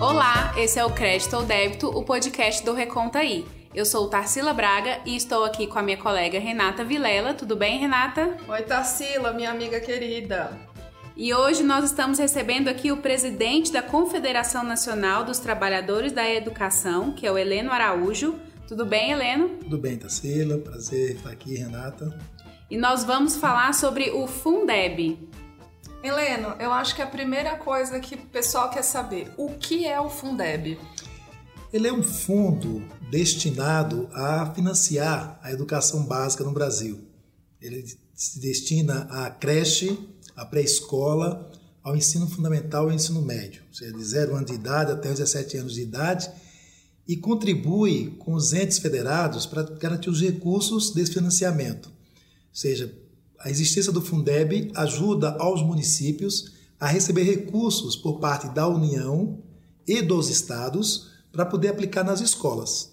Olá, esse é o Crédito ou Débito, o podcast do Reconta aí. Eu sou Tarsila Braga e estou aqui com a minha colega Renata Vilela. Tudo bem, Renata? Oi, Tarsila, minha amiga querida. E hoje nós estamos recebendo aqui o presidente da Confederação Nacional dos Trabalhadores da Educação, que é o Heleno Araújo. Tudo bem, Heleno? Tudo bem, Tarsila. Prazer estar aqui, Renata. E nós vamos falar sobre o Fundeb. Heleno, eu acho que a primeira coisa que o pessoal quer saber, o que é o Fundeb? Ele é um fundo destinado a financiar a educação básica no Brasil. Ele se destina à creche, à pré-escola, ao ensino fundamental e ao ensino médio, ou seja, de 0 anos de idade até os 17 anos de idade, e contribui com os entes federados para garantir os recursos desse financiamento. Ou seja, a existência do Fundeb ajuda aos municípios a receber recursos por parte da União e dos estados para poder aplicar nas escolas.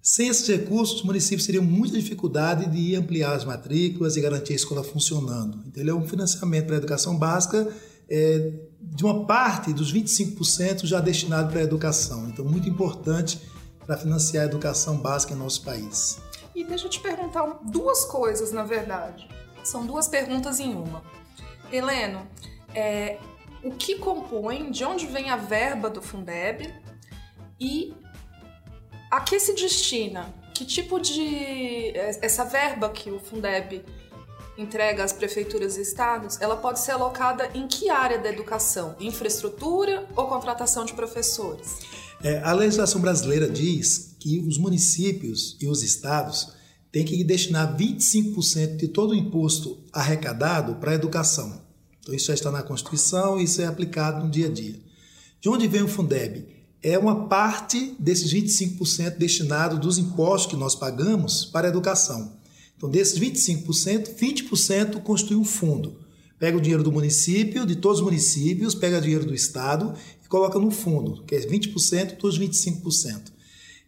Sem esses recursos, os municípios teriam muita dificuldade de ampliar as matrículas e garantir a escola funcionando. Então, ele é um financiamento para a educação básica é, de uma parte dos 25% já destinado para a educação. Então, muito importante para financiar a educação básica em nosso país. E deixa eu te perguntar duas coisas, na verdade. São duas perguntas em uma. Heleno, é, o que compõe, de onde vem a verba do Fundeb e a que se destina? Que tipo de. Essa verba que o Fundeb entrega às prefeituras e estados, ela pode ser alocada em que área da educação? Infraestrutura ou contratação de professores? É, a legislação brasileira diz que os municípios e os estados têm que destinar 25% de todo o imposto arrecadado para a educação. Então, isso já está na Constituição e isso é aplicado no dia a dia. De onde vem o Fundeb? É uma parte desses 25% destinado dos impostos que nós pagamos para a educação. Então, desses 25%, 20% constitui um fundo. Pega o dinheiro do município, de todos os municípios, pega o dinheiro do Estado e coloca no fundo, que é 20% dos 25%.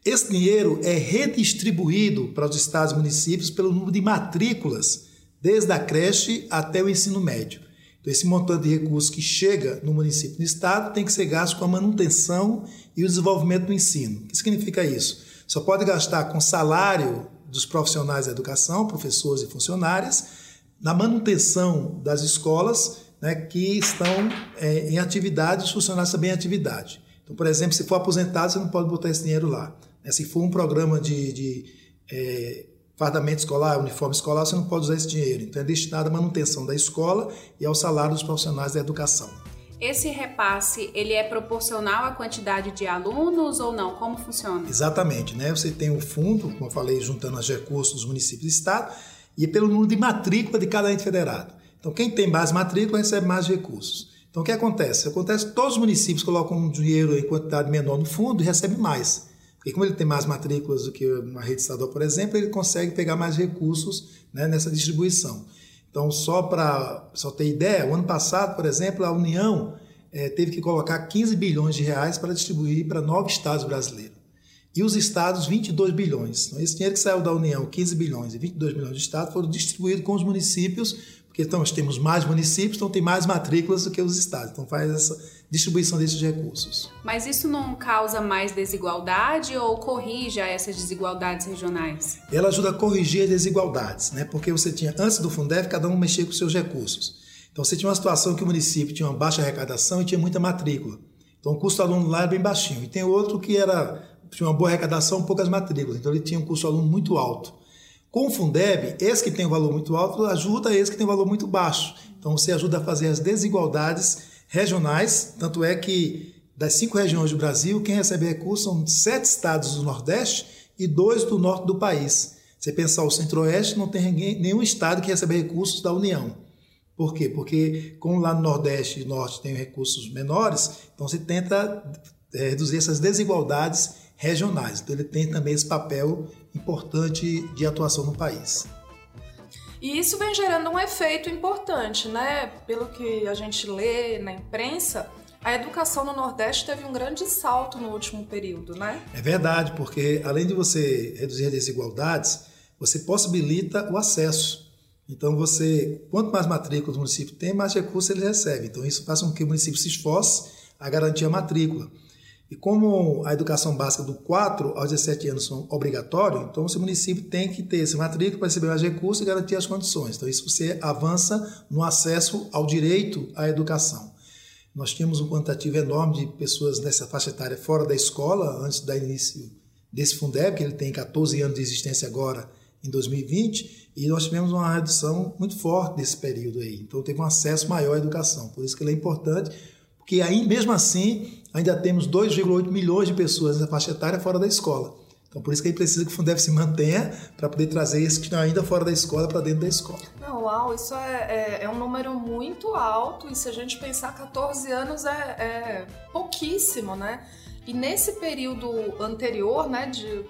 Esse dinheiro é redistribuído para os estados e municípios pelo número de matrículas, desde a creche até o ensino médio. Então, esse montante de recursos que chega no município e no estado tem que ser gasto com a manutenção e o desenvolvimento do ensino. O que significa isso? Só pode gastar com salário dos profissionais da educação, professores e funcionários, na manutenção das escolas né, que estão é, em atividade, os funcionários também em atividade. Então, por exemplo, se for aposentado, você não pode botar esse dinheiro lá. Né? Se for um programa de, de é, fardamento escolar, uniforme escolar, você não pode usar esse dinheiro. Então é destinado à manutenção da escola e ao salário dos profissionais da educação. Esse repasse, ele é proporcional à quantidade de alunos ou não? Como funciona? Exatamente, né? Você tem um fundo, como eu falei, juntando os recursos dos municípios e estado, e é pelo número de matrícula de cada ente federado. Então, quem tem mais matrícula recebe mais recursos. Então, o que acontece? Acontece que todos os municípios colocam um dinheiro em quantidade menor no fundo e recebem mais. Porque como ele tem mais matrículas do que uma rede estadual, por exemplo, ele consegue pegar mais recursos né, nessa distribuição. Então, só para só ter ideia, o ano passado, por exemplo, a União é, teve que colocar 15 bilhões de reais para distribuir para nove estados brasileiros. E os estados, 22 bilhões. Então, esse dinheiro que saiu da União, 15 bilhões e 22 bilhões de estados, foram distribuídos com os municípios porque então, nós temos mais municípios, então tem mais matrículas do que os estados. Então faz essa distribuição desses recursos. Mas isso não causa mais desigualdade ou corrige essas desigualdades regionais? Ela ajuda a corrigir as desigualdades, né? Porque você tinha, antes do Fundef, cada um mexia com seus recursos. Então você tinha uma situação que o município tinha uma baixa arrecadação e tinha muita matrícula. Então o custo do aluno lá era bem baixinho. E tem outro que era tinha uma boa arrecadação, poucas matrículas. Então ele tinha um custo do aluno muito alto. Com o Fundeb, esse que tem um valor muito alto ajuda esse que tem um valor muito baixo. Então você ajuda a fazer as desigualdades regionais, tanto é que das cinco regiões do Brasil, quem recebe recursos são sete estados do Nordeste e dois do norte do país. Você pensar o Centro-Oeste, não tem nenhum estado que recebe recursos da União. Por quê? Porque como lá no Nordeste e Norte tem recursos menores, então você tenta é, reduzir essas desigualdades regionais. Então ele tem também esse papel importante de atuação no país. E isso vem gerando um efeito importante, né? Pelo que a gente lê na imprensa, a educação no Nordeste teve um grande salto no último período, né? É verdade, porque além de você reduzir as desigualdades, você possibilita o acesso. Então, você, quanto mais matrículas o município tem, mais recursos ele recebe. Então, isso faz com que o município se esforce a garantir a matrícula. E como a educação básica do 4 aos 17 anos são obrigatório, então o município tem que ter esse matrícula para receber mais recursos e garantir as condições. Então isso você avança no acesso ao direito à educação. Nós tínhamos um quantitativo enorme de pessoas nessa faixa etária fora da escola antes do início desse Fundeb, que ele tem 14 anos de existência agora em 2020, e nós tivemos uma redução muito forte nesse período aí. Então teve um acesso maior à educação. Por isso que ele é importante, porque aí mesmo assim ainda temos 2,8 milhões de pessoas nessa faixa etária fora da escola. Então, por isso que a gente precisa que o Fundeb se mantenha para poder trazer esses que estão ainda fora da escola para dentro da escola. Não, uau, isso é, é, é, um número muito alto e se a gente pensar 14 anos é, é pouquíssimo, né? E nesse período anterior, né, de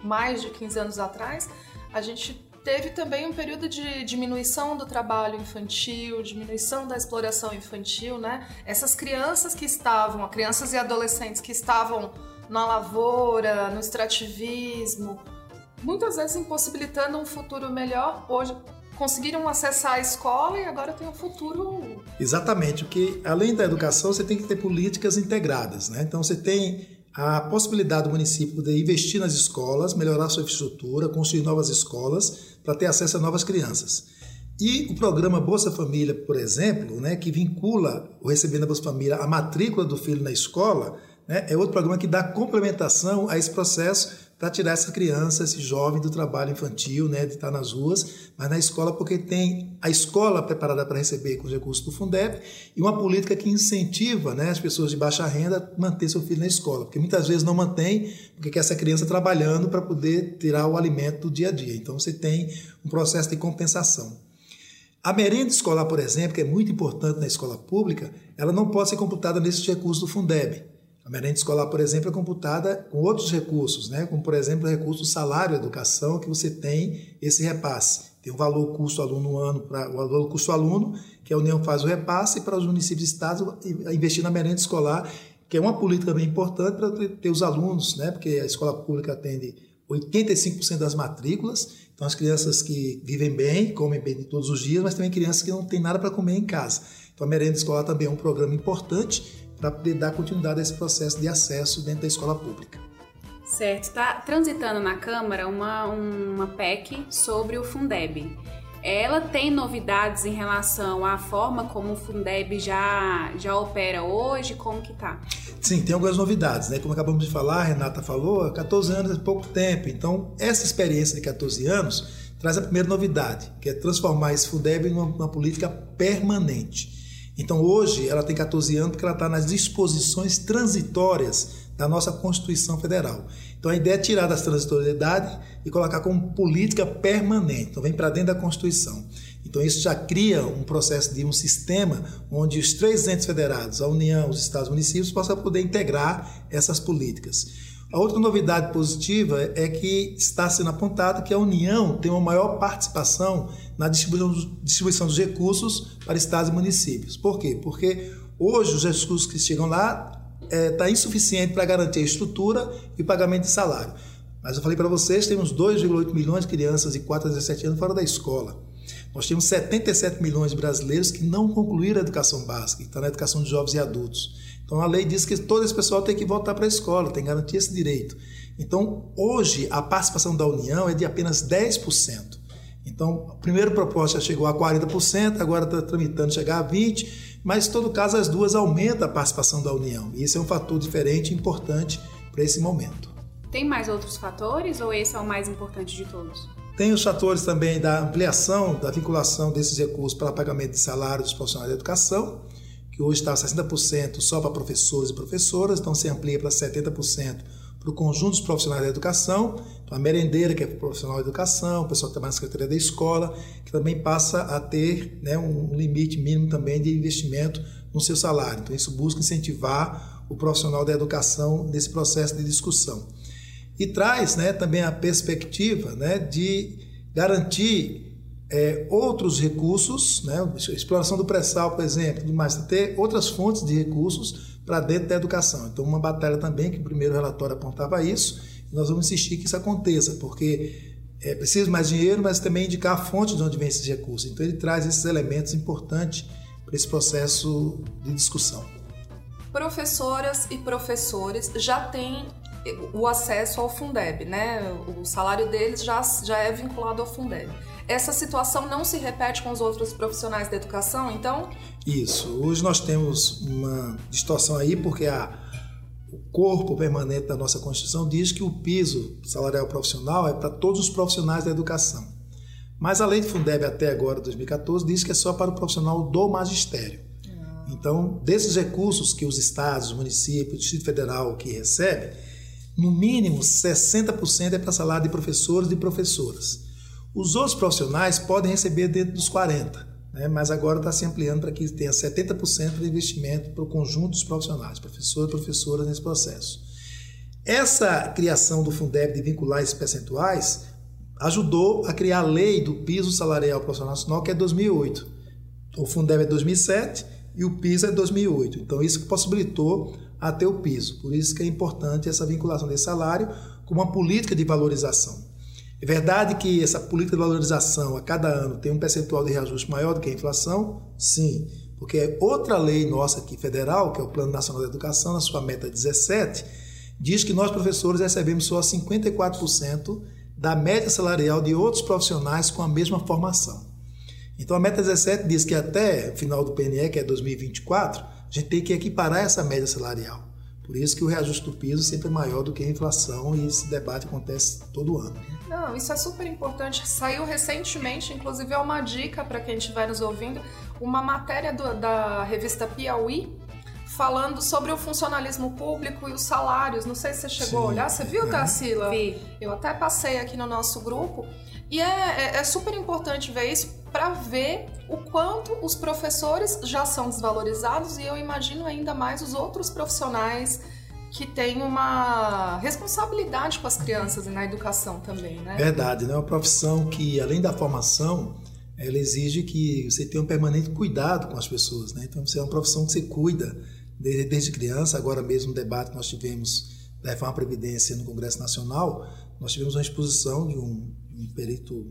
mais de 15 anos atrás, a gente Teve também um período de diminuição do trabalho infantil, diminuição da exploração infantil, né? Essas crianças que estavam, crianças e adolescentes que estavam na lavoura, no extrativismo, muitas vezes impossibilitando um futuro melhor, hoje conseguiram acessar a escola e agora tem um futuro. Exatamente, porque além da educação, você tem que ter políticas integradas, né? Então você tem a possibilidade do município de investir nas escolas, melhorar sua infraestrutura, construir novas escolas para ter acesso a novas crianças. E o programa Bolsa Família, por exemplo, né, que vincula o recebendo da Bolsa Família à matrícula do filho na escola, né, é outro programa que dá complementação a esse processo para tirar essa criança, esse jovem do trabalho infantil, né, de estar nas ruas, mas na escola porque tem a escola preparada para receber com os recursos do Fundeb e uma política que incentiva né, as pessoas de baixa renda a manter seu filho na escola, porque muitas vezes não mantém porque quer essa criança trabalhando para poder tirar o alimento do dia a dia. Então você tem um processo de compensação. A merenda escolar, por exemplo, que é muito importante na escola pública, ela não pode ser computada nesses recursos do Fundeb. A merenda escolar, por exemplo, é computada com outros recursos, né? como, por exemplo, o recurso salário educação, que você tem esse repasse. Tem o valor custo aluno ano, para o valor custo aluno, que a União faz o repasse, para os municípios e estados investir na merenda escolar, que é uma política bem importante para ter os alunos, né? porque a escola pública atende 85% das matrículas, então as crianças que vivem bem, comem bem todos os dias, mas também crianças que não têm nada para comer em casa. Então a merenda escolar também é um programa importante para poder dar continuidade a esse processo de acesso dentro da escola pública. Certo. Está transitando na Câmara uma, uma PEC sobre o Fundeb. Ela tem novidades em relação à forma como o Fundeb já, já opera hoje? Como que tá? Sim, tem algumas novidades, né? Como acabamos de falar, a Renata falou, 14 anos é pouco tempo. Então, essa experiência de 14 anos traz a primeira novidade, que é transformar esse Fundeb em uma, uma política permanente. Então hoje ela tem 14 anos porque ela está nas disposições transitórias da nossa Constituição Federal. Então a ideia é tirar das transitoriedade e colocar como política permanente. Então vem para dentro da Constituição. Então isso já cria um processo de um sistema onde os três entes federados, a União, os estados e municípios, possam poder integrar essas políticas. A outra novidade positiva é que está sendo apontado que a União tem uma maior participação na distribuição dos recursos para estados e municípios. Por quê? Porque hoje os recursos que chegam lá está é, tá insuficiente para garantir a estrutura e pagamento de salário. Mas eu falei para vocês, temos 2,8 milhões de crianças de 4 a 17 anos fora da escola. Nós temos 77 milhões de brasileiros que não concluíram a educação básica, que estão na educação de jovens e adultos. Então a lei diz que todo esse pessoal tem que voltar para a escola, tem que garantir esse direito. Então hoje a participação da União é de apenas 10%. Então, a primeira proposta chegou a 40%, agora está tramitando chegar a 20%, mas em todo caso as duas aumentam a participação da União. E esse é um fator diferente e importante para esse momento. Tem mais outros fatores ou esse é o mais importante de todos? Tem os fatores também da ampliação, da vinculação desses recursos para pagamento de salários dos profissionais da educação, que hoje está 60% só para professores e professoras, então se amplia para 70% para o conjunto dos profissionais da educação, então a merendeira, que é profissional da educação, o pessoal que trabalha na Secretaria da Escola, que também passa a ter né, um limite mínimo também de investimento no seu salário. Então isso busca incentivar o profissional da educação nesse processo de discussão. E traz né, também a perspectiva né, de garantir é, outros recursos, né, exploração do pré-sal, por exemplo, mas ter outras fontes de recursos para dentro da educação. Então, uma batalha também, que o primeiro relatório apontava isso, nós vamos insistir que isso aconteça, porque é preciso mais dinheiro, mas também indicar a fonte de onde vem esses recursos. Então, ele traz esses elementos importantes para esse processo de discussão. professoras e professores já têm o acesso ao Fundeb, né? O salário deles já, já é vinculado ao Fundeb. Essa situação não se repete com os outros profissionais da educação, então? Isso. Hoje nós temos uma distorção aí porque a, o corpo permanente da nossa Constituição diz que o piso salarial profissional é para todos os profissionais da educação. Mas a lei de Fundeb até agora, 2014, diz que é só para o profissional do magistério. Ah. Então, desses recursos que os estados, os municípios, o Distrito Federal que recebe, no mínimo 60% é para salário de professores e professoras. Os outros profissionais podem receber dentro dos 40%, né? mas agora está se ampliando para que tenha 70% de investimento para o conjunto dos profissionais, professores e professoras nesse processo. Essa criação do Fundeb de vincular esses percentuais ajudou a criar a lei do piso salarial profissional nacional, que é 2008. O Fundeb é 2007 e o piso é 2008. Então, isso possibilitou até o piso. Por isso que é importante essa vinculação desse salário com uma política de valorização. É verdade que essa política de valorização a cada ano tem um percentual de reajuste maior do que a inflação? Sim, porque é outra lei nossa aqui federal, que é o Plano Nacional da Educação, na sua meta 17, diz que nós professores recebemos só 54% da média salarial de outros profissionais com a mesma formação. Então a meta 17 diz que até o final do PNE, que é 2024, a gente tem que equiparar essa média salarial. Por isso que o reajuste do piso sempre é maior do que a inflação e esse debate acontece todo ano. Né? Não, isso é super importante. Saiu recentemente, inclusive é uma dica para quem estiver nos ouvindo, uma matéria do, da revista Piauí falando sobre o funcionalismo público e os salários. Não sei se você chegou Sim, a olhar. Você viu, é. Tarsila? Vi. Eu até passei aqui no nosso grupo. E é, é, é super importante ver isso para ver o quanto os professores já são desvalorizados e eu imagino ainda mais os outros profissionais que tem uma responsabilidade com as crianças e na educação também, né? Verdade, né? É uma profissão que, além da formação, ela exige que você tenha um permanente cuidado com as pessoas, né? Então, você é uma profissão que você cuida desde, desde criança. Agora mesmo, no debate que nós tivemos da reforma Previdência no Congresso Nacional, nós tivemos uma exposição de um, um perito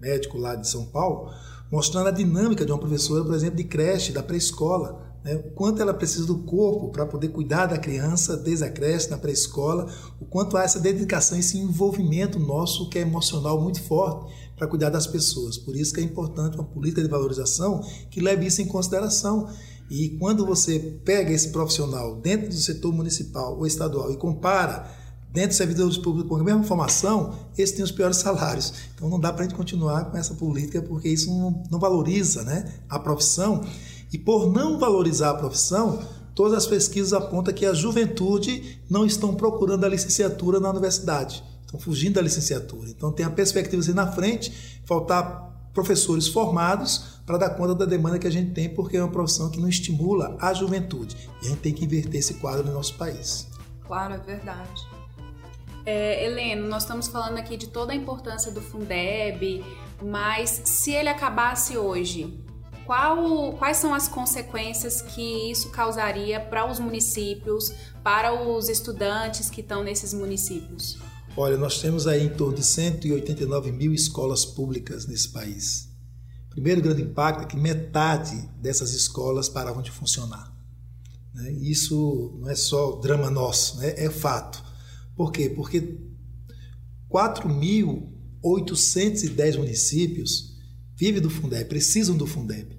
médico lá de São Paulo, mostrando a dinâmica de uma professora, por exemplo, de creche, da pré-escola, né? o quanto ela precisa do corpo para poder cuidar da criança desde a creche, na pré-escola, o quanto há essa dedicação, esse envolvimento nosso que é emocional muito forte para cuidar das pessoas. Por isso que é importante uma política de valorização que leve isso em consideração. E quando você pega esse profissional dentro do setor municipal ou estadual e compara dentro dos servidores públicos com a mesma formação, esses têm os piores salários. Então não dá para a gente continuar com essa política porque isso não, não valoriza né, a profissão e por não valorizar a profissão, todas as pesquisas apontam que a juventude não estão procurando a licenciatura na universidade, estão fugindo da licenciatura. Então tem a perspectiva assim na frente, faltar professores formados para dar conta da demanda que a gente tem, porque é uma profissão que não estimula a juventude. E a gente tem que inverter esse quadro no nosso país. Claro, é verdade. É, Heleno, nós estamos falando aqui de toda a importância do Fundeb, mas se ele acabasse hoje, qual, quais são as consequências que isso causaria para os municípios, para os estudantes que estão nesses municípios? Olha, nós temos aí em torno de 189 mil escolas públicas nesse país. O primeiro grande impacto é que metade dessas escolas pararam de funcionar. Né? Isso não é só drama nosso, né? é fato. Por quê? Porque 4.810 municípios vivem do Fundeb, precisam do Fundeb.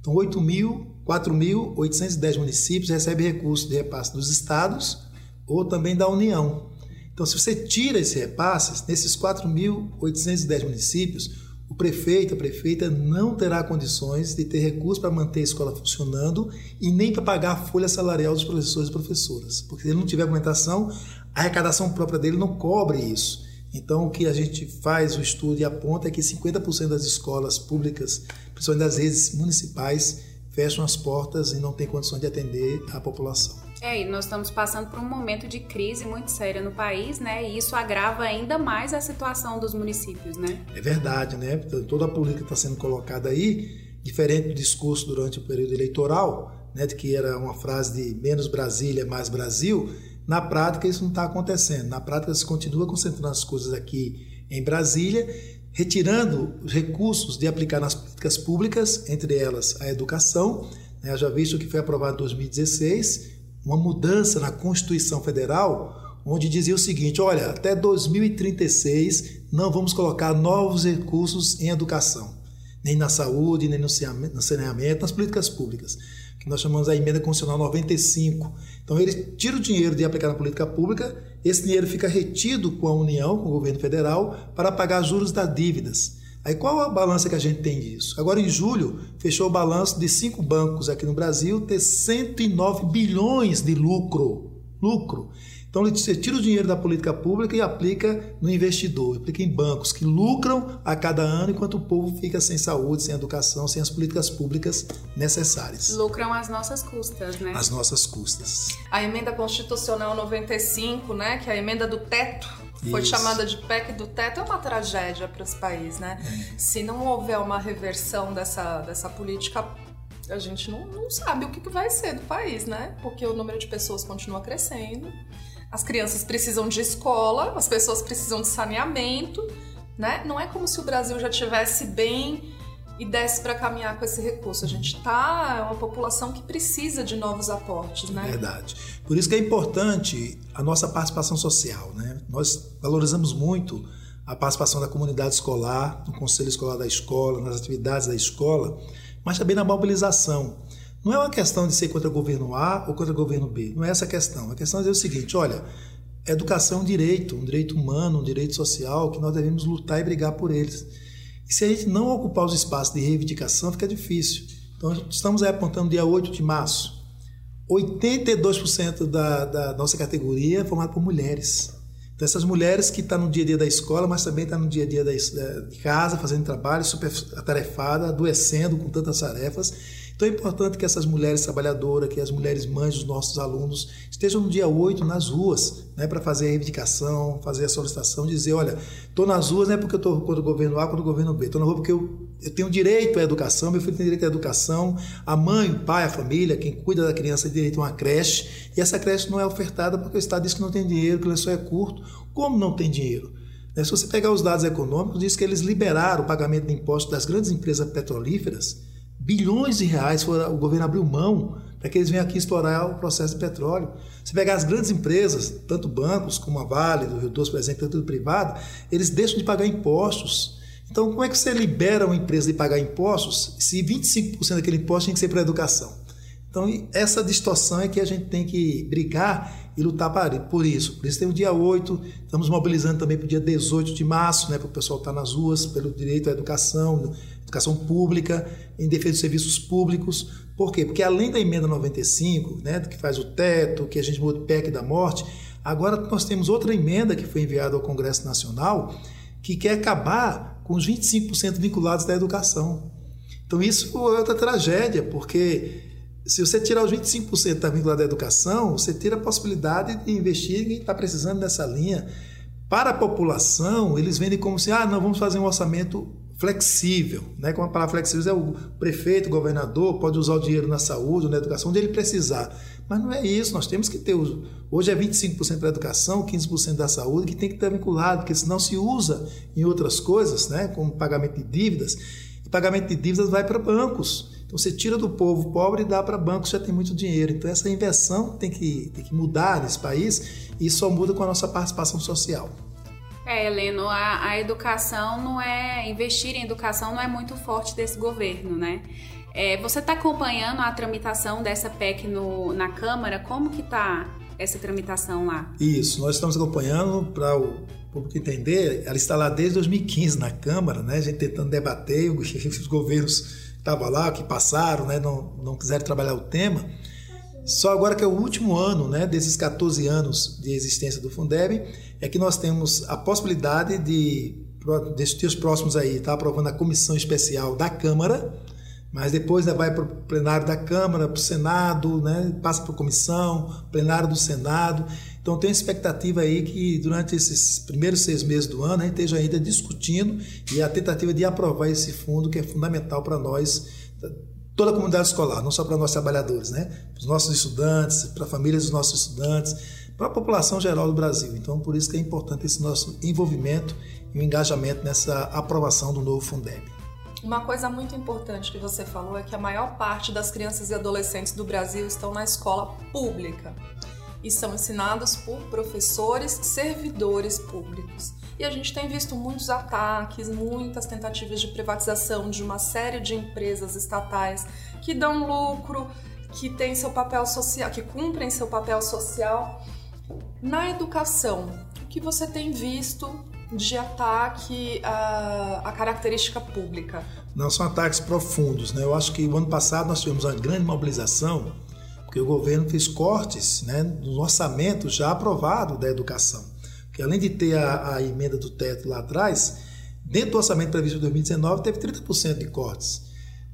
Então, 4.810 municípios recebem recursos de repasse dos estados ou também da União. Então, se você tira esse repasse, nesses 4.810 municípios, o prefeito, a prefeita não terá condições de ter recursos para manter a escola funcionando e nem para pagar a folha salarial dos professores e professoras. Porque se ele não tiver aumentação, a arrecadação própria dele não cobre isso. Então, o que a gente faz, o estudo e aponta é que 50% das escolas públicas, principalmente das redes municipais, fecham as portas e não têm condições de atender a população. É, e nós estamos passando por um momento de crise muito séria no país, né? E isso agrava ainda mais a situação dos municípios, né? É verdade, né? Toda a política está sendo colocada aí, diferente do discurso durante o período eleitoral, né? De que era uma frase de menos Brasília, mais Brasil na prática, isso não está acontecendo. Na prática, se continua concentrando as coisas aqui em Brasília, retirando os recursos de aplicar nas políticas públicas, entre elas a educação. Né? Já visto que foi aprovado em 2016, uma mudança na Constituição Federal, onde dizia o seguinte: olha, até 2036 não vamos colocar novos recursos em educação, nem na saúde, nem no saneamento, nas políticas públicas, que nós chamamos a emenda constitucional 95. Então ele tira o dinheiro de aplicar na política pública, esse dinheiro fica retido com a União, com o governo federal, para pagar juros das dívidas. Aí qual a balança que a gente tem disso? Agora em julho fechou o balanço de cinco bancos aqui no Brasil ter 109 bilhões de lucro. Lucro. Então você tira o dinheiro da política pública e aplica no investidor, aplica em bancos que lucram a cada ano enquanto o povo fica sem saúde, sem educação, sem as políticas públicas necessárias. Lucram às nossas custas, né? Às nossas custas. A emenda constitucional 95, né, que é a emenda do teto foi Isso. chamada de PEC do teto, é uma tragédia para esse país, né? É. Se não houver uma reversão dessa, dessa política, a gente não, não sabe o que vai ser do país, né? Porque o número de pessoas continua crescendo, as crianças precisam de escola, as pessoas precisam de saneamento, né? Não é como se o Brasil já tivesse bem e desse para caminhar com esse recurso. A gente está é uma população que precisa de novos aportes, né? Verdade. Por isso que é importante a nossa participação social, né? Nós valorizamos muito a participação da comunidade escolar, no conselho escolar da escola, nas atividades da escola, mas também na mobilização. Não é uma questão de ser contra o governo A ou contra o governo B. Não é essa a questão. A questão é o seguinte: olha, educação é um direito, um direito humano, um direito social que nós devemos lutar e brigar por eles. E se a gente não ocupar os espaços de reivindicação, fica difícil. Então, estamos aí apontando dia 8 de março. 82% da, da nossa categoria é formada por mulheres. Então, essas mulheres que estão tá no dia a dia da escola, mas também estão tá no dia a dia da, de casa, fazendo trabalho, super atarefada, adoecendo com tantas tarefas então é importante que essas mulheres trabalhadoras, que as mulheres mães dos nossos alunos estejam no dia 8 nas ruas, né, para fazer a reivindicação, fazer a solicitação, dizer, olha, estou nas ruas não é porque eu estou contra o governo A, contra o governo B, estou na rua porque eu, eu tenho direito à educação, meu filho tem direito à educação, a mãe, o pai, a família, quem cuida da criança tem direito a uma creche, e essa creche não é ofertada porque o Estado diz que não tem dinheiro, que o lençol é curto. Como não tem dinheiro? Né, se você pegar os dados econômicos, diz que eles liberaram o pagamento de impostos das grandes empresas petrolíferas bilhões de reais o governo abriu mão para que eles venham aqui explorar o processo de petróleo. Se pegar as grandes empresas, tanto bancos como a Vale, do Rio Doce, por exemplo, tudo privado, eles deixam de pagar impostos. Então, como é que você libera uma empresa de pagar impostos se 25% daquele imposto tem que ser para a educação? Então, essa distorção é que a gente tem que brigar e lutar por isso. Por isso tem o dia 8, estamos mobilizando também para o dia 18 de março, né, para o pessoal estar nas ruas, pelo direito à educação, educação pública, em defesa dos serviços públicos. Por quê? Porque além da emenda 95, né, que faz o teto, que a gente muda o PEC da morte, agora nós temos outra emenda que foi enviada ao Congresso Nacional que quer acabar com os 25% vinculados da educação. Então isso é outra tragédia, porque se você tirar os 25% da vinculado à educação, você tira a possibilidade de investir quem está precisando dessa linha. Para a população, eles vendem como se, ah, não, vamos fazer um orçamento flexível, né? Como a palavra flexível é o prefeito, o governador pode usar o dinheiro na saúde, na educação, onde ele precisar. Mas não é isso, nós temos que ter hoje é 25% da educação, 15% da saúde que tem que estar vinculado, porque senão se usa em outras coisas, né, como pagamento de dívidas. E pagamento de dívidas vai para bancos. Então você tira do povo pobre e dá para bancos que já tem muito dinheiro. Então essa inversão tem que, tem que mudar nesse país e só muda com a nossa participação social. É, Heleno, a, a educação não é. Investir em educação não é muito forte desse governo, né? É, você está acompanhando a tramitação dessa PEC no, na Câmara? Como que está essa tramitação lá? Isso, nós estamos acompanhando para o público entender. Ela está lá desde 2015 na Câmara, né? A gente tentando debater, os governos que estavam lá, que passaram, né? não, não quiseram trabalhar o tema. Só agora que é o último ano, né, desses 14 anos de existência do Fundeb, é que nós temos a possibilidade de, desses dias próximos aí, tá aprovando a comissão especial da Câmara, mas depois né, vai para o plenário da Câmara, para o Senado, né, passa para a comissão, plenário do Senado. Então tem expectativa aí que durante esses primeiros seis meses do ano a gente esteja ainda discutindo e a tentativa de aprovar esse fundo que é fundamental para nós toda a comunidade escolar, não só para nós trabalhadores, né? para os nossos estudantes, para a família dos nossos estudantes, para a população geral do Brasil. Então, por isso que é importante esse nosso envolvimento e o engajamento nessa aprovação do novo Fundeb. Uma coisa muito importante que você falou é que a maior parte das crianças e adolescentes do Brasil estão na escola pública e são ensinados por professores, servidores públicos. E a gente tem visto muitos ataques, muitas tentativas de privatização de uma série de empresas estatais que dão lucro, que têm seu papel social, que cumprem seu papel social. Na educação, o que você tem visto de ataque à, à, característica pública? Não são ataques profundos, né? Eu acho que o ano passado nós tivemos uma grande mobilização, porque o governo fez cortes né, no orçamento já aprovado da educação. Além de ter a, a emenda do teto lá atrás, dentro do orçamento previsto de 2019 teve 30% de cortes.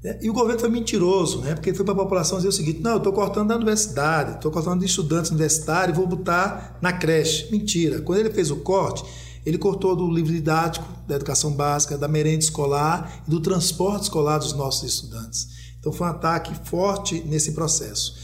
Né? E o governo foi mentiroso, né? porque ele foi para a população dizer o seguinte: não, eu estou cortando da universidade, estou cortando de estudantes universitários, vou botar na creche. Mentira. Quando ele fez o corte, ele cortou do livro didático, da educação básica, da merenda escolar e do transporte escolar dos nossos estudantes. Então foi um ataque forte nesse processo.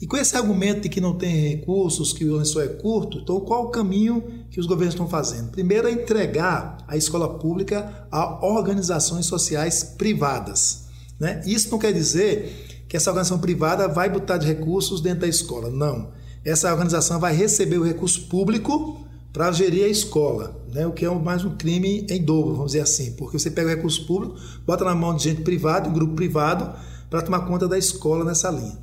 E com esse argumento de que não tem recursos, que o lençol é curto, então qual o caminho que os governos estão fazendo? Primeiro é entregar a escola pública a organizações sociais privadas. Né? Isso não quer dizer que essa organização privada vai botar de recursos dentro da escola. Não. Essa organização vai receber o recurso público para gerir a escola, né? o que é mais um crime em dobro, vamos dizer assim, porque você pega o recurso público, bota na mão de gente privada, um grupo privado, para tomar conta da escola nessa linha.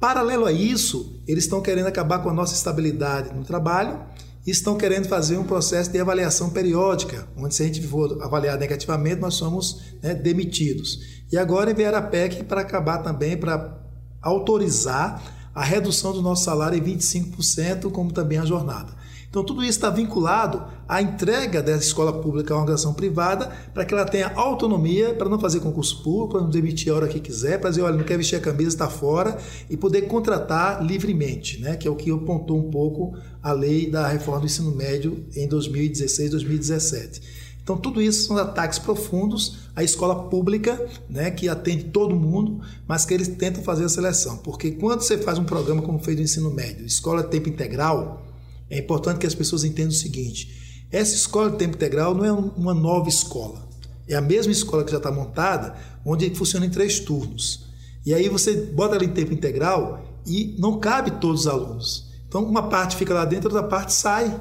Paralelo a isso, eles estão querendo acabar com a nossa estabilidade no trabalho e estão querendo fazer um processo de avaliação periódica, onde se a gente for avaliar negativamente, nós somos né, demitidos. E agora vieram a PEC para acabar também, para autorizar a redução do nosso salário em 25%, como também a jornada. Então, tudo isso está vinculado à entrega dessa escola pública a uma organização privada para que ela tenha autonomia para não fazer concurso público, para não demitir a hora que quiser, para dizer, olha, não quer vestir a camisa, está fora, e poder contratar livremente, né? que é o que apontou um pouco a lei da reforma do ensino médio em 2016, 2017. Então, tudo isso são ataques profundos à escola pública, né, que atende todo mundo, mas que eles tentam fazer a seleção. Porque quando você faz um programa como fez no ensino médio, escola tempo integral, é importante que as pessoas entendam o seguinte: essa escola de tempo integral não é uma nova escola. É a mesma escola que já está montada, onde funciona em três turnos. E aí você bota ela em tempo integral e não cabe todos os alunos. Então, uma parte fica lá dentro, outra parte sai.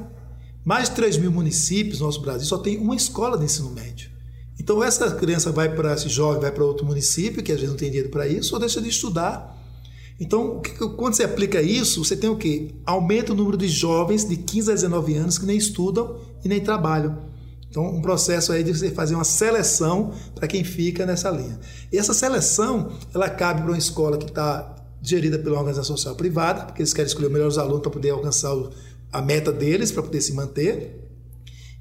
Mais de 3 mil municípios no nosso Brasil só tem uma escola de ensino médio. Então, essa criança vai para esse jovem, vai para outro município, que às vezes não tem dinheiro para isso, ou deixa de estudar. Então, quando você aplica isso, você tem o quê? Aumenta o número de jovens de 15 a 19 anos que nem estudam e nem trabalham. Então, um processo aí de você fazer uma seleção para quem fica nessa linha. E essa seleção, ela cabe para uma escola que está gerida pela organização social privada, porque eles querem escolher os melhores alunos para poder alcançar a meta deles, para poder se manter.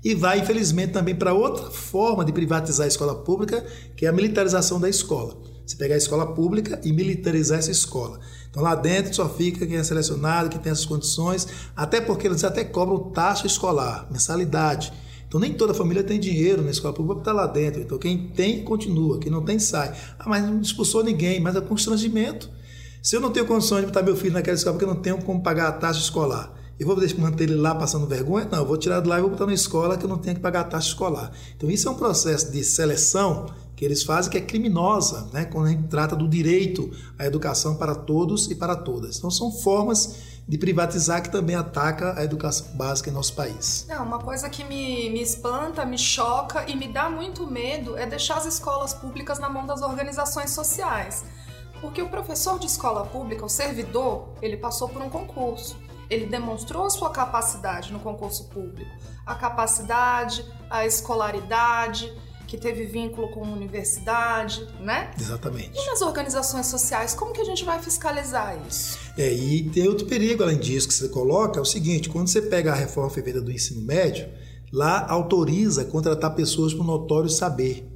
E vai, infelizmente, também para outra forma de privatizar a escola pública, que é a militarização da escola. Você pegar a escola pública e militarizar essa escola. Então lá dentro só fica quem é selecionado, que tem essas condições, até porque eles até cobram taxa escolar, mensalidade. Então nem toda família tem dinheiro na escola pública para estar lá dentro. Então quem tem, continua, quem não tem, sai. Ah, mas não expulsou ninguém, mas é constrangimento. Se eu não tenho condições de botar meu filho naquela escola porque eu não tenho como pagar a taxa escolar, eu vou manter ele lá passando vergonha? Não, eu vou tirar de lá e vou botar na escola que eu não tenho que pagar a taxa escolar. Então isso é um processo de seleção que eles fazem que é criminosa, né? quando a gente trata do direito à educação para todos e para todas. Então são formas de privatizar que também ataca a educação básica em nosso país. Não, uma coisa que me, me espanta, me choca e me dá muito medo é deixar as escolas públicas na mão das organizações sociais. Porque o professor de escola pública, o servidor, ele passou por um concurso. Ele demonstrou sua capacidade no concurso público, a capacidade, a escolaridade, que teve vínculo com a universidade, né? Exatamente. E nas organizações sociais, como que a gente vai fiscalizar isso? É, e tem outro perigo além disso que você coloca, é o seguinte, quando você pega a reforma feita do ensino médio, lá autoriza contratar pessoas com notório saber,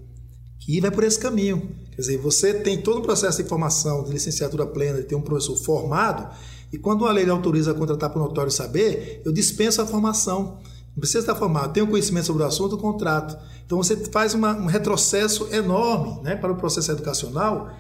que vai por esse caminho. Quer dizer, você tem todo um processo de formação de licenciatura plena, de ter um professor formado, e quando a lei autoriza a contratar por notório saber, eu dispenso a formação. Não precisa estar formado, tem um conhecimento sobre o assunto, contrato. Então você faz uma, um retrocesso enorme né, para o processo educacional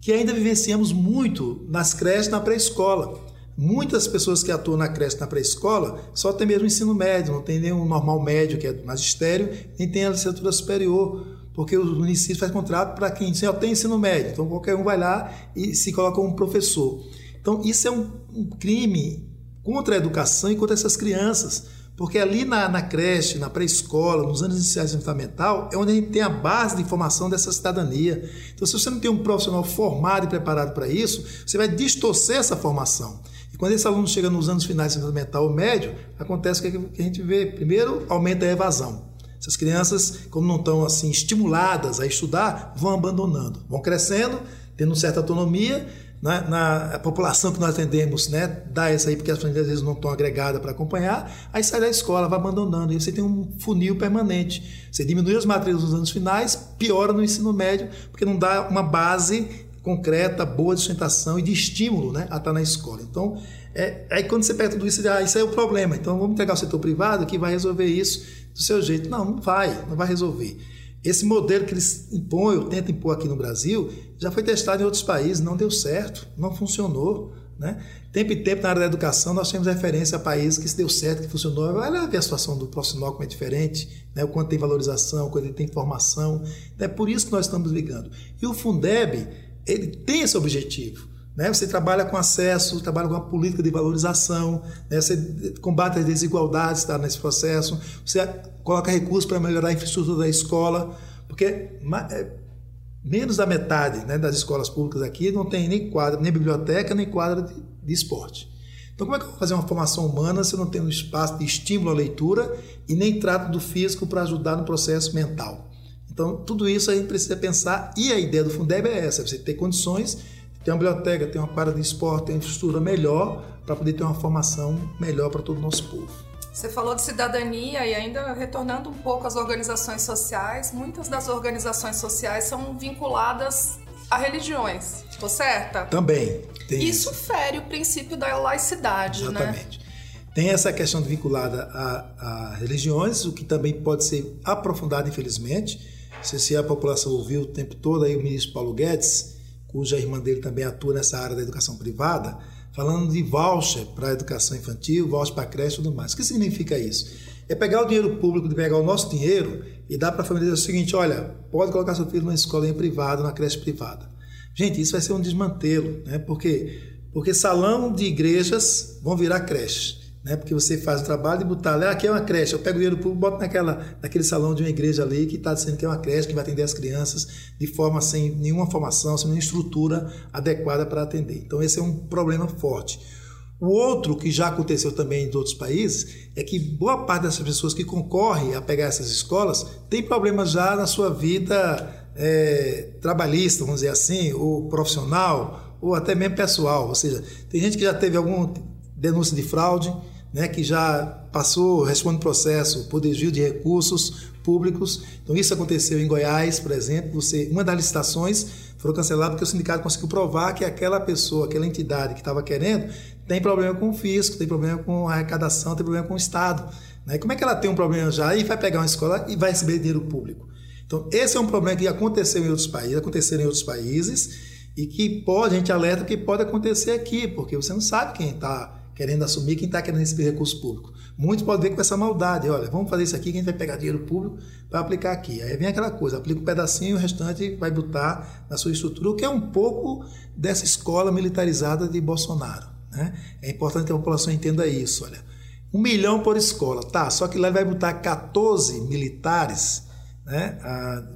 que ainda vivenciamos muito nas creches na pré-escola. Muitas pessoas que atuam na creche na pré-escola só tem mesmo ensino médio, não tem nenhum normal médio, que é magistério, nem tem a licenciatura superior. porque os municípios fazem contrato para quem só tem ensino médio. Então qualquer um vai lá e se coloca como professor. Então isso é um, um crime contra a educação e contra essas crianças. Porque ali na, na creche, na pré-escola, nos anos iniciais de fundamental, é onde a gente tem a base de formação dessa cidadania. Então, se você não tem um profissional formado e preparado para isso, você vai distorcer essa formação. E quando esse aluno chega nos anos finais de fundamental ou médio, acontece o que a gente vê. Primeiro, aumenta a evasão. Essas crianças, como não estão assim estimuladas a estudar, vão abandonando, vão crescendo, tendo certa autonomia na, na população que nós atendemos, né, dá essa aí, porque as famílias às vezes não estão agregadas para acompanhar, aí sai da escola, vai abandonando, e você tem um funil permanente. Você diminui as matrizes nos anos finais, piora no ensino médio, porque não dá uma base concreta, boa de sustentação e de estímulo né, a estar na escola. Então, é, aí quando você pega tudo isso, ah, isso é o problema, então vamos entregar o setor privado que vai resolver isso do seu jeito. Não, não vai, não vai resolver. Esse modelo que eles impõem, ou tentam impor aqui no Brasil, já foi testado em outros países, não deu certo, não funcionou. Né? Tempo e tempo na área da educação nós temos referência a países que se deu certo, que funcionou. Olha ver a situação do profissional como é diferente, né? o quanto tem valorização, o quanto ele tem formação. É por isso que nós estamos ligando. E o Fundeb, ele tem esse objetivo. Né? Você trabalha com acesso, trabalha com a política de valorização, né? você combate as desigualdades tá, nesse processo, você coloca recursos para melhorar a infraestrutura da escola, porque é, menos da metade né, das escolas públicas aqui não tem nem quadra, nem biblioteca, nem quadra de, de esporte. Então, como é que eu vou fazer uma formação humana se eu não tenho espaço de estímulo à leitura e nem trato do físico para ajudar no processo mental? Então, tudo isso a gente precisa pensar e a ideia do Fundeb é essa: você ter condições ter uma biblioteca, ter uma quadra de esporte, ter uma infraestrutura melhor para poder ter uma formação melhor para todo o nosso povo. Você falou de cidadania e ainda retornando um pouco às organizações sociais, muitas das organizações sociais são vinculadas a religiões. Estou certa? Também. isso, isso fere o princípio da laicidade, né? Exatamente. Né? Tem essa questão vinculada a, a, religiões, o que também pode ser aprofundado, infelizmente. Se, se a população ouviu o tempo todo aí o ministro Paulo Guedes, cuja irmã dele também atua nessa área da educação privada, falando de voucher para a educação infantil, voucher para creche e tudo mais. O que significa isso? É pegar o dinheiro público, de pegar o nosso dinheiro e dar para a família o seguinte: olha, pode colocar seu filho numa escola privada, numa creche privada. Gente, isso vai ser um desmantelo, né? Porque, porque salão de igrejas vão virar creches né? Porque você faz o trabalho de botar ali, ah, aqui é uma creche, eu pego o dinheiro público, boto naquela, naquele salão de uma igreja ali que está dizendo que é uma creche, que vai atender as crianças de forma sem nenhuma formação, sem nenhuma estrutura adequada para atender. Então esse é um problema forte. O outro que já aconteceu também em outros países é que boa parte dessas pessoas que concorrem a pegar essas escolas tem problemas já na sua vida é, trabalhista, vamos dizer assim, ou profissional, ou até mesmo pessoal. Ou seja, tem gente que já teve alguma denúncia de fraude, né, que já passou, responde processo por desvio de recursos públicos. Então isso aconteceu em Goiás, por exemplo. Você, uma das licitações foram canceladas porque o sindicato conseguiu provar que aquela pessoa, aquela entidade que estava querendo, tem problema com o fisco, tem problema com a arrecadação, tem problema com o Estado. Né? Como é que ela tem um problema já e vai pegar uma escola e vai receber dinheiro público? Então esse é um problema que aconteceu em outros países, aconteceu em outros países e que pode, a gente alerta que pode acontecer aqui, porque você não sabe quem está querendo assumir, quem está querendo receber recurso público. Muitos podem ver com essa maldade, olha, vamos fazer isso aqui, que a gente vai pegar dinheiro público para aplicar aqui. Aí vem aquela coisa, aplica um pedacinho, o restante vai botar na sua estrutura, o que é um pouco dessa escola militarizada de Bolsonaro. Né? É importante que a população entenda isso, olha. Um milhão por escola, tá, só que lá ele vai botar 14 militares, né,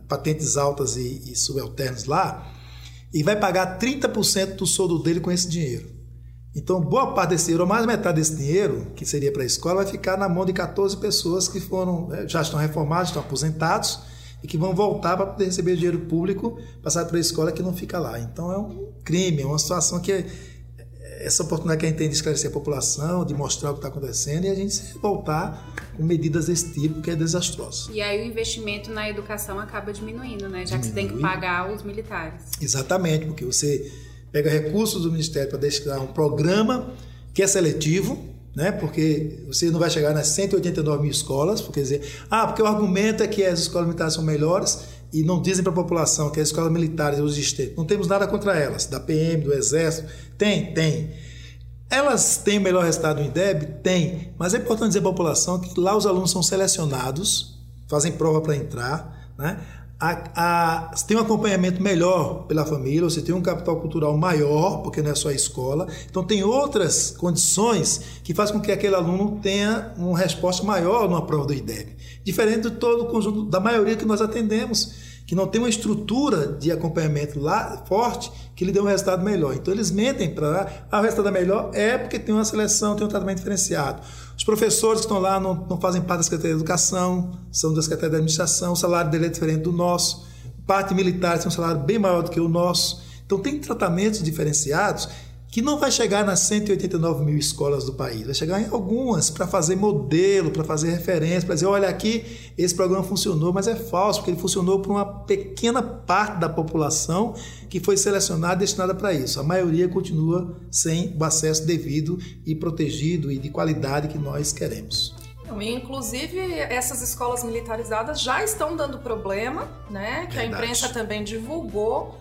patentes altas e, e subalternos lá, e vai pagar 30% do soldo dele com esse dinheiro. Então, boa parte desse dinheiro, ou mais metade desse dinheiro, que seria para a escola, vai ficar na mão de 14 pessoas que foram, eh, já estão reformados, estão aposentados e que vão voltar para poder receber dinheiro público, passar para a escola que não fica lá. Então, é um crime, é uma situação que é, essa oportunidade que a gente tem de esclarecer a população, de mostrar o que está acontecendo e a gente se voltar com medidas desse tipo que é desastroso. E aí o investimento na educação acaba diminuindo, né? Já Diminui. que você tem que pagar os militares. Exatamente, porque você pega recursos do Ministério para destinar um programa que é seletivo, né? porque você não vai chegar nas 189 mil escolas, porque dizer, ah, porque o argumento é que as escolas militares são melhores e não dizem para a população que as escolas militares existem. Não temos nada contra elas, da PM, do Exército. Tem, tem. Elas têm melhor resultado no INDEB? Tem. Mas é importante dizer a população que lá os alunos são selecionados, fazem prova para entrar, né? A, a, tem um acompanhamento melhor pela família, você tem um capital cultural maior, porque não é só a escola. Então, tem outras condições que fazem com que aquele aluno tenha uma resposta maior numa prova do IDEB. Diferente de todo o conjunto, da maioria que nós atendemos que não tem uma estrutura de acompanhamento lá forte que lhe dê um resultado melhor. Então eles mentem para ah, o resultado é melhor é porque tem uma seleção, tem um tratamento diferenciado. Os professores que estão lá não, não fazem parte da Secretaria de Educação, são da Secretaria de Administração, o salário dele é diferente do nosso. Parte militar tem um salário bem maior do que o nosso. Então tem tratamentos diferenciados que não vai chegar nas 189 mil escolas do país, vai chegar em algumas para fazer modelo, para fazer referência, para dizer, olha aqui, esse programa funcionou, mas é falso, porque ele funcionou para uma pequena parte da população que foi selecionada e destinada para isso. A maioria continua sem o acesso devido e protegido e de qualidade que nós queremos. Inclusive, essas escolas militarizadas já estão dando problema, né? Que Verdade. a imprensa também divulgou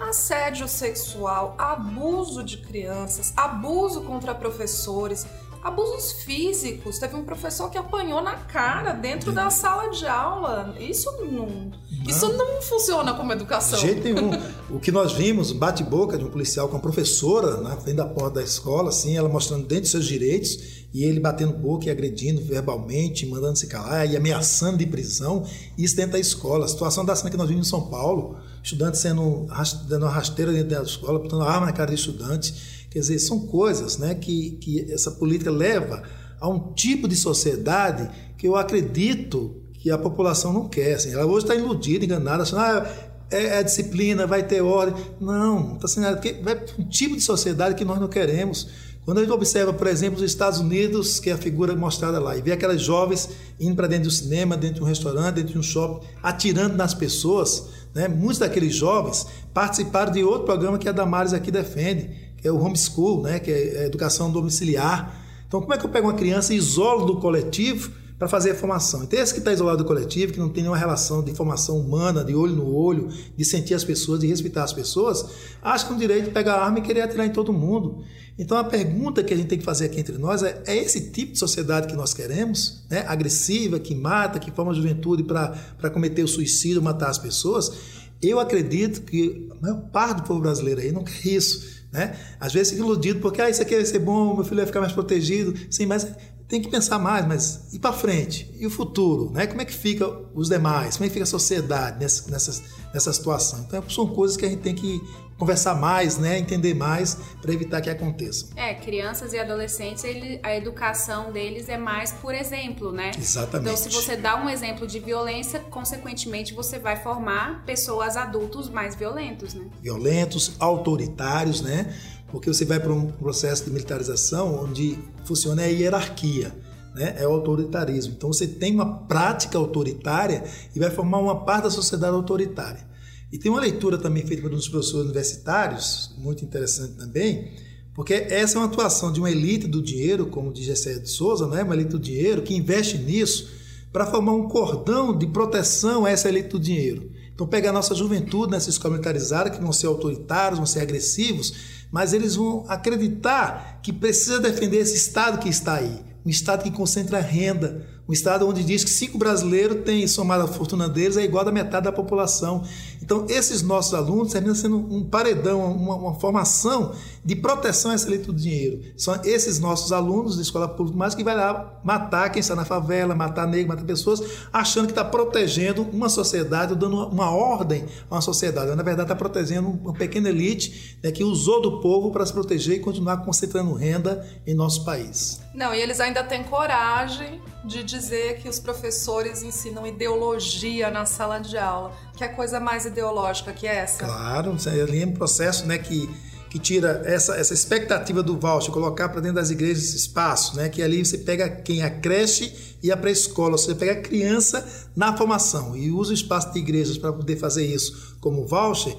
assédio sexual, abuso de crianças, abuso contra professores, abusos físicos. Teve um professor que apanhou na cara dentro da sala de aula. Isso não, não. isso não funciona como educação. De jeito nenhum. o que nós vimos, bate-boca de um policial com a professora na frente da porta da escola, assim, ela mostrando dentro de seus direitos e ele batendo boca e agredindo verbalmente, mandando se calar e ameaçando de prisão. Isso dentro da escola. A situação da cena que nós vimos em São Paulo estudantes sendo dando uma rasteira dentro da escola, botando arma na cara de estudantes. Quer dizer, são coisas né, que, que essa política leva a um tipo de sociedade que eu acredito que a população não quer. Assim. Ela hoje está iludida, enganada, achando, ah, é, é disciplina, vai ter ordem. Não, está sendo porque vai um tipo de sociedade que nós não queremos. Quando a gente observa, por exemplo, os Estados Unidos, que é a figura mostrada lá, e vê aquelas jovens indo para dentro do cinema, dentro de um restaurante, dentro de um shopping, atirando nas pessoas, né? muitos daqueles jovens participaram de outro programa que a Damares aqui defende, que é o homeschool, né? que é a educação domiciliar. Então, como é que eu pego uma criança e isolo do coletivo para fazer a formação. Então, esse que está isolado do coletivo, que não tem nenhuma relação de formação humana, de olho no olho, de sentir as pessoas, de respeitar as pessoas, acha que é um direito de pegar a arma e querer atirar em todo mundo. Então, a pergunta que a gente tem que fazer aqui entre nós é: é esse tipo de sociedade que nós queremos? Né? Agressiva, que mata, que forma a juventude para cometer o suicídio, matar as pessoas? Eu acredito que a maior parte do povo brasileiro aí não quer isso. Né? Às vezes fica iludido porque ah, isso aqui vai ser bom, meu filho vai ficar mais protegido. Sim, mas tem que pensar mais, mas e para frente? E o futuro? Né? Como é que fica os demais? Como é que fica a sociedade nessa, nessa, nessa situação? Então, são coisas que a gente tem que conversar mais, né? entender mais para evitar que aconteçam. É, crianças e adolescentes, ele, a educação deles é mais por exemplo, né? Exatamente. Então, se você dá um exemplo de violência, consequentemente você vai formar pessoas adultos mais violentos, né? Violentos, autoritários, né? Porque você vai para um processo de militarização onde funciona a hierarquia, né? é o autoritarismo. Então você tem uma prática autoritária e vai formar uma parte da sociedade autoritária. E tem uma leitura também feita por uns professores universitários, muito interessante também, porque essa é uma atuação de uma elite do dinheiro, como diz Gessé de Souza, né? uma elite do dinheiro que investe nisso para formar um cordão de proteção a essa elite do dinheiro. Então pega a nossa juventude nessa escola militarizada, que vão ser autoritários, vão ser agressivos, mas eles vão acreditar que precisa defender esse Estado que está aí, um Estado que concentra renda, um estado onde diz que cinco brasileiros têm somado a fortuna deles é igual a metade da população. Então, esses nossos alunos terminam sendo um paredão, uma, uma formação de proteção a essa elite do dinheiro. São esses nossos alunos de escola pública mais que vai lá matar quem está na favela, matar negro, matar pessoas, achando que está protegendo uma sociedade, dando uma ordem a uma sociedade. Na verdade, está protegendo uma pequena elite né, que usou do povo para se proteger e continuar concentrando renda em nosso país. Não, e eles ainda têm coragem de dizer que os professores ensinam ideologia na sala de aula. Que é coisa mais ideológica que essa? Claro, ali é um processo né, que, que tira essa, essa expectativa do voucher, colocar para dentro das igrejas esse espaço, né, que ali você pega quem? A creche e a pré-escola, você pega a criança na formação e usa o espaço de igrejas para poder fazer isso como voucher,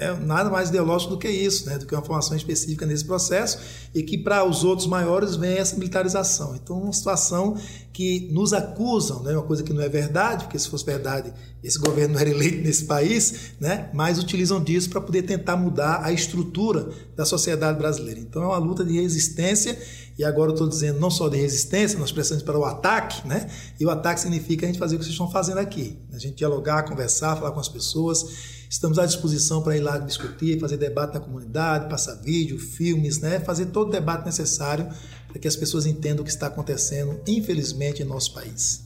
é nada mais ideológico do que isso, né? do que uma formação específica nesse processo, e que para os outros maiores vem essa militarização. Então, uma situação que nos acusam, né? uma coisa que não é verdade, porque se fosse verdade, esse governo não era eleito nesse país, né? mas utilizam disso para poder tentar mudar a estrutura da sociedade brasileira. Então, é uma luta de resistência, e agora eu estou dizendo não só de resistência, nós precisamos para o ataque, né? e o ataque significa a gente fazer o que vocês estão fazendo aqui, a gente dialogar, conversar, falar com as pessoas Estamos à disposição para ir lá discutir, fazer debate na comunidade, passar vídeo, filmes, né? fazer todo o debate necessário para que as pessoas entendam o que está acontecendo, infelizmente, em nosso país.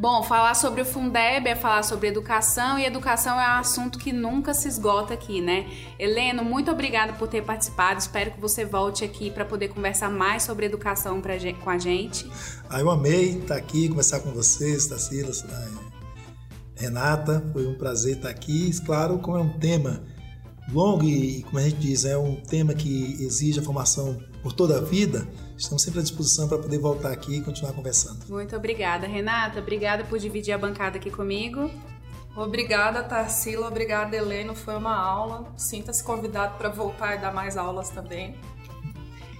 Bom, falar sobre o Fundeb é falar sobre educação e educação é um assunto que nunca se esgota aqui, né? Heleno, muito obrigada por ter participado. Espero que você volte aqui para poder conversar mais sobre educação pra, com a gente. Ah, eu amei estar aqui, conversar com vocês, Tarsila, Renata, foi um prazer estar aqui. Claro, como é um tema longo e, como a gente diz, é um tema que exige a formação por toda a vida, estamos sempre à disposição para poder voltar aqui e continuar conversando. Muito obrigada, Renata. Obrigada por dividir a bancada aqui comigo. Obrigada, Tarsila. Obrigada, Heleno. Foi uma aula. Sinta-se convidado para voltar e dar mais aulas também.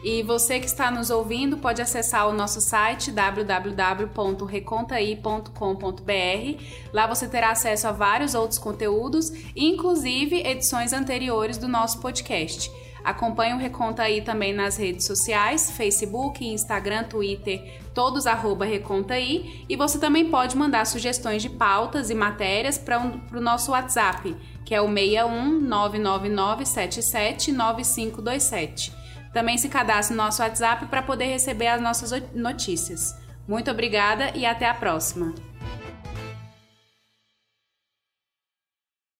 E você que está nos ouvindo pode acessar o nosso site www.recontai.com.br. Lá você terá acesso a vários outros conteúdos, inclusive edições anteriores do nosso podcast. Acompanhe o Reconta aí também nas redes sociais, Facebook, Instagram, Twitter, todos arroba Recontaí. E você também pode mandar sugestões de pautas e matérias para um, o nosso WhatsApp, que é o 61 999 77 9527. Também se cadastre no nosso WhatsApp para poder receber as nossas notícias. Muito obrigada e até a próxima!